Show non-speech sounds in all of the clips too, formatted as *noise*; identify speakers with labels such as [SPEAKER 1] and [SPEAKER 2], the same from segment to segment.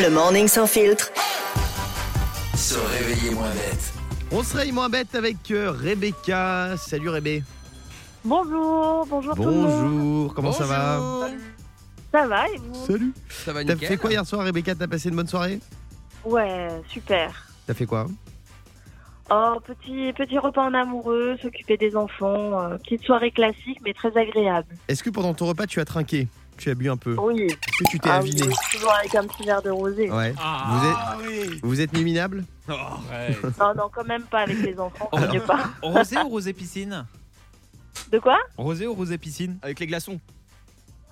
[SPEAKER 1] Le morning sans filtre.
[SPEAKER 2] Se réveiller moins bête.
[SPEAKER 3] On se réveille moins bête avec euh, Rebecca. Salut Rébé.
[SPEAKER 4] Bonjour, bonjour tout le monde.
[SPEAKER 3] Bonjour, comment ça va
[SPEAKER 4] Ça va et vous?
[SPEAKER 3] Salut.
[SPEAKER 5] Ça va
[SPEAKER 3] T'as
[SPEAKER 5] nickel.
[SPEAKER 3] fait quoi hier soir Rebecca? T'as passé une bonne soirée?
[SPEAKER 4] Ouais, super.
[SPEAKER 3] T'as fait quoi?
[SPEAKER 4] Oh, petit, petit repas en amoureux, s'occuper des enfants, euh, petite soirée classique mais très agréable.
[SPEAKER 3] Est-ce que pendant ton repas tu as trinqué? Tu as bu un peu
[SPEAKER 4] Oui.
[SPEAKER 3] Est-ce que tu t'es
[SPEAKER 4] Ah
[SPEAKER 3] aviné
[SPEAKER 4] oui, toujours avec un petit verre de rosé.
[SPEAKER 3] Ouais.
[SPEAKER 5] Ah,
[SPEAKER 3] vous êtes, vous êtes minable
[SPEAKER 5] Oh,
[SPEAKER 4] Non, non, quand même pas avec les enfants, pas.
[SPEAKER 6] Rosé ou rosé piscine?
[SPEAKER 4] De quoi?
[SPEAKER 6] Rosé ou rosé piscine?
[SPEAKER 5] Avec les glaçons.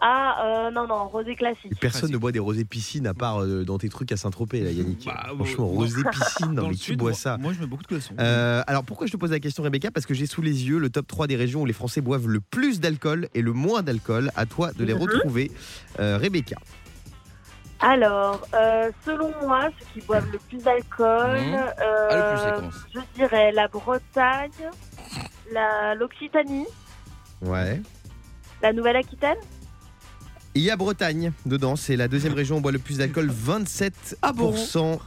[SPEAKER 4] Ah, euh, non, non, rosé classique.
[SPEAKER 3] Personne
[SPEAKER 6] Classique.
[SPEAKER 3] ne boit des rosés piscines à part euh, dans tes trucs à Saint-Tropez là Yannick.
[SPEAKER 6] Bah,
[SPEAKER 3] Franchement, rosé *laughs* piscine, non
[SPEAKER 6] Dans
[SPEAKER 3] mais
[SPEAKER 6] le sud,
[SPEAKER 3] bois
[SPEAKER 6] moi-
[SPEAKER 3] ça
[SPEAKER 6] Moi, je mets beaucoup de glaçons.
[SPEAKER 3] Euh, alors pourquoi je te pose la question Rebecca? Parce que j'ai sous les yeux le top 3 des régions où les Français boivent le plus d'alcool et le moins d'alcool. À toi de les
[SPEAKER 4] Mhm.
[SPEAKER 3] retrouver. Euh, Rebecca.
[SPEAKER 4] Alors, euh, selon moi, ceux qui boivent le plus d'alcool,
[SPEAKER 5] Mhm.
[SPEAKER 4] euh,
[SPEAKER 5] Ah, le plus,
[SPEAKER 4] je dirais la Bretagne, la l'Occitanie,
[SPEAKER 3] Ouais.
[SPEAKER 4] la Nouvelle-Aquitaine.
[SPEAKER 3] Il y a Bretagne dedans, c'est la deuxième région où boit le plus d'alcool. *laughs* 27%
[SPEAKER 6] Ah bon?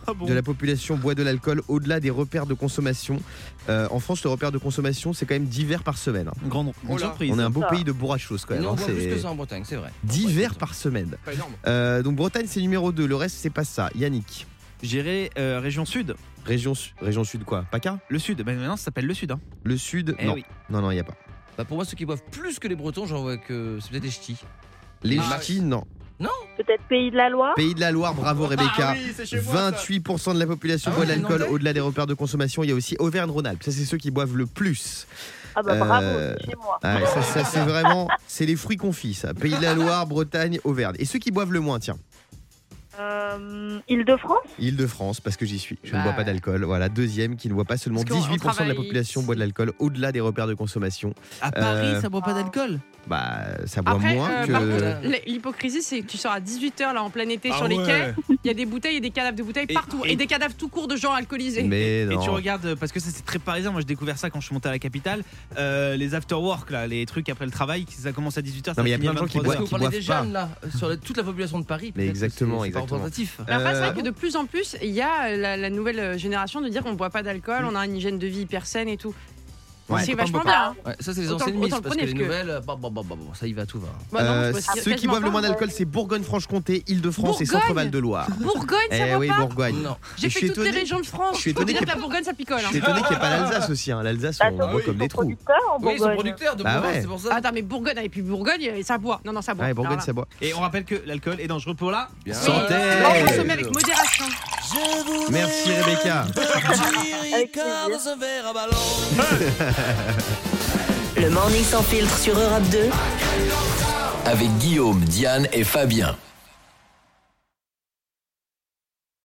[SPEAKER 6] Ah bon?
[SPEAKER 3] de la population boit de l'alcool au-delà des repères de consommation. Euh, en France, le repère de consommation, c'est quand même 10 verres par semaine.
[SPEAKER 6] Une grande, grande
[SPEAKER 5] Oh
[SPEAKER 6] surprise.
[SPEAKER 3] On est un beau
[SPEAKER 4] Ça.
[SPEAKER 3] pays de bourrachos quand même.
[SPEAKER 5] Non, on
[SPEAKER 3] hein,
[SPEAKER 5] voit plus que ça en Bretagne, c'est vrai.
[SPEAKER 3] 10 verres par semaine.
[SPEAKER 5] Pas énorme.
[SPEAKER 3] Euh, donc Bretagne, c'est numéro 2. Le reste, c'est pas ça. Yannick.
[SPEAKER 6] J'irai euh, région sud.
[SPEAKER 3] Région, région sud quoi? PACA
[SPEAKER 6] Le sud. Ben maintenant, ça s'appelle le sud. Hein.
[SPEAKER 3] Le sud
[SPEAKER 6] Eh
[SPEAKER 3] Non.
[SPEAKER 6] oui.
[SPEAKER 3] Non, non, il n'y a pas.
[SPEAKER 5] Bah, pour moi, ceux qui boivent plus que les Bretons, j'en vois que c'est peut-être les ch'tis.
[SPEAKER 3] Les
[SPEAKER 5] Ah,
[SPEAKER 3] ch'tis, non.
[SPEAKER 4] Peut-être Pays de la Loire.
[SPEAKER 3] Pays de la Loire, bravo Rebecca.
[SPEAKER 5] Ah oui, c'est chez moi, ça.
[SPEAKER 3] 28% de la population
[SPEAKER 5] Ah
[SPEAKER 3] boit de l'alcool au-delà des repères de consommation. Il y a aussi Auvergne-Rhône-Alpes. Ça, c'est ceux qui boivent le plus.
[SPEAKER 4] Ah bah bravo,
[SPEAKER 3] Euh,
[SPEAKER 4] c'est chez moi.
[SPEAKER 3] Ah, ça, ça, c'est vraiment, c'est les fruits confits, ça. Pays de la Loire, Bretagne, Auvergne. Et ceux qui boivent le moins, tiens,
[SPEAKER 4] Euh, Île-de-France
[SPEAKER 3] Île-de-France, parce que j'y suis. Je ne
[SPEAKER 5] Bah.
[SPEAKER 3] bois pas d'alcool. Voilà, deuxième qui ne boit pas seulement
[SPEAKER 7] Parce qu'on-
[SPEAKER 3] 18%
[SPEAKER 7] on
[SPEAKER 3] de la population boit de l'alcool au-delà des repères de consommation.
[SPEAKER 6] À Paris,
[SPEAKER 3] Euh,
[SPEAKER 6] ça boit pas d'alcool.
[SPEAKER 3] Bah, ça boit
[SPEAKER 7] Après,
[SPEAKER 3] moins
[SPEAKER 7] euh,
[SPEAKER 3] que.
[SPEAKER 7] l'hypocrisie, c'est que tu sors à 18h là en plein été
[SPEAKER 6] Ah
[SPEAKER 7] sur les quais, il y a des bouteilles et des cadavres de bouteilles
[SPEAKER 6] Et-
[SPEAKER 7] partout, et,
[SPEAKER 6] et-
[SPEAKER 7] des cadavres tout court de gens alcoolisés.
[SPEAKER 3] Mais
[SPEAKER 6] Et
[SPEAKER 3] non.
[SPEAKER 6] tu regardes, parce que ça c'est très parisien, moi j'ai découvert ça quand je suis monté à la capitale, euh, les after work là, les trucs après le travail, ça commence à 18h.
[SPEAKER 3] Non, mais il y a plein de gens qui
[SPEAKER 5] Parce
[SPEAKER 3] boivent-
[SPEAKER 5] que vous parlez des
[SPEAKER 3] pas.
[SPEAKER 5] jeunes, là, sur la- toute la population de Paris.
[SPEAKER 3] Mais exactement, exactement.
[SPEAKER 5] Représentatif.
[SPEAKER 7] Mais après, c'est
[SPEAKER 3] Euh,
[SPEAKER 7] vrai que de plus en plus, il y a la, la nouvelle génération de dire qu'on ne boit pas d'alcool, on a une hygiène de vie hyper saine et tout.
[SPEAKER 3] Ouais.
[SPEAKER 7] c'est vachement bien. hein.
[SPEAKER 5] Ouais, ça, c'est les
[SPEAKER 7] Autant-
[SPEAKER 5] anciennes
[SPEAKER 7] autant
[SPEAKER 5] miss,
[SPEAKER 7] le
[SPEAKER 5] parce que les nouvelles, bah, bah, bah, bah, bah, ça y va, tout va.
[SPEAKER 7] Bah non,
[SPEAKER 3] Euh, ceux qui boivent le moins d'alcool, c'est Bourgogne-Franche-Comté, Île-de-France et
[SPEAKER 7] Bourgogne
[SPEAKER 3] Centre-Val de Loire.
[SPEAKER 7] Bourgogne, ça
[SPEAKER 3] Eh
[SPEAKER 7] boit
[SPEAKER 3] oui,
[SPEAKER 7] pas
[SPEAKER 3] Bourgogne.
[SPEAKER 5] Non.
[SPEAKER 7] J'ai fait toutes les régions de France.
[SPEAKER 3] je suis étonné
[SPEAKER 7] que la Bourgogne, ça picole.
[SPEAKER 3] Je
[SPEAKER 7] hein.
[SPEAKER 3] suis étonné qu'il n'y ait pas l'Alsace aussi. Hein. L'Alsace, on boit comme des trous.
[SPEAKER 4] producteurs en
[SPEAKER 5] Oui, ils sont
[SPEAKER 4] Bourgogne.
[SPEAKER 5] producteurs de
[SPEAKER 3] ouais.
[SPEAKER 5] c'est pour ça.
[SPEAKER 7] Attends, mais Bourgogne, et puis Bourgogne, ça boit. Non, non, ça boit.
[SPEAKER 3] Ouais, Bourgogne, ça boit.
[SPEAKER 6] Et on rappelle que l'alcool est dangereux pour la.
[SPEAKER 3] Santé.
[SPEAKER 7] faut consommer avec modération.
[SPEAKER 3] Merci Rebecca. *laughs*
[SPEAKER 1] Le morning sans filtre sur Europe 2.
[SPEAKER 2] Avec Guillaume, Diane et Fabien.